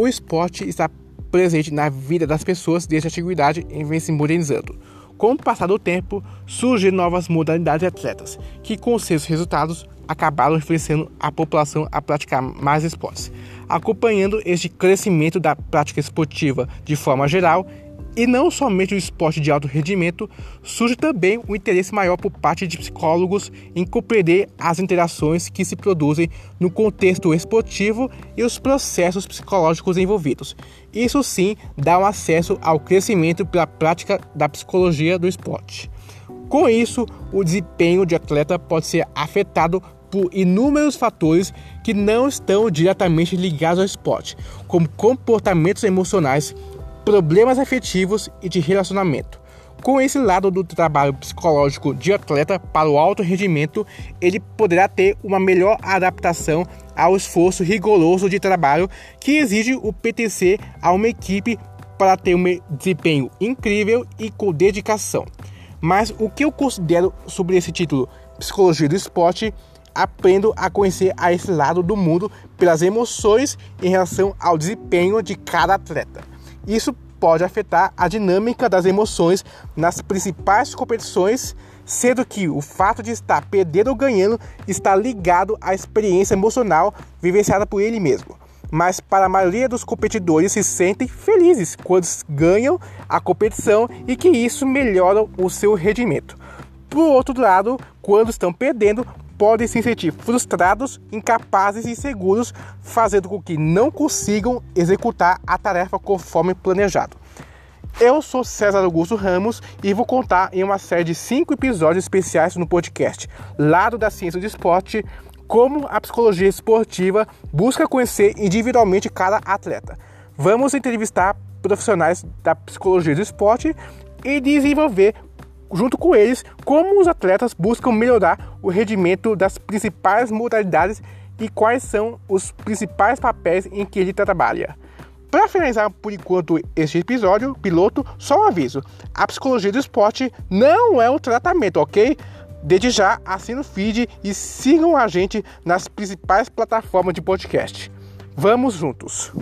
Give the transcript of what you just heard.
O esporte está presente na vida das pessoas desde a antiguidade e vem se modernizando. Com o passar do tempo, surgem novas modalidades de atletas, que com seus resultados acabaram influenciando a população a praticar mais esportes. Acompanhando este crescimento da prática esportiva de forma geral, e não somente o esporte de alto rendimento, surge também o interesse maior por parte de psicólogos em compreender as interações que se produzem no contexto esportivo e os processos psicológicos envolvidos. Isso sim dá um acesso ao crescimento pela prática da psicologia do esporte. Com isso, o desempenho de atleta pode ser afetado por inúmeros fatores que não estão diretamente ligados ao esporte, como comportamentos emocionais, problemas afetivos e de relacionamento. Com esse lado do trabalho psicológico de atleta para o alto rendimento, ele poderá ter uma melhor adaptação ao esforço rigoroso de trabalho que exige o PTC a uma equipe para ter um desempenho incrível e com dedicação. Mas o que eu considero sobre esse título Psicologia do Esporte aprendo a conhecer a esse lado do mundo pelas emoções em relação ao desempenho de cada atleta. Isso pode afetar a dinâmica das emoções nas principais competições, sendo que o fato de estar perdendo ou ganhando está ligado à experiência emocional vivenciada por ele mesmo. Mas para a maioria dos competidores se sentem felizes quando ganham a competição e que isso melhora o seu rendimento. Por outro lado, quando estão perdendo, podem se sentir frustrados, incapazes e inseguros, fazendo com que não consigam executar a tarefa conforme planejado. Eu sou César Augusto Ramos e vou contar em uma série de cinco episódios especiais no podcast Lado da Ciência do Esporte como a psicologia esportiva busca conhecer individualmente cada atleta. Vamos entrevistar profissionais da psicologia do esporte e desenvolver junto com eles, como os atletas buscam melhorar o rendimento das principais modalidades e quais são os principais papéis em que ele trabalha. Para finalizar por enquanto este episódio piloto, só um aviso: a psicologia do esporte não é um tratamento, ok? Desde já, assine o feed e sigam a gente nas principais plataformas de podcast. Vamos juntos!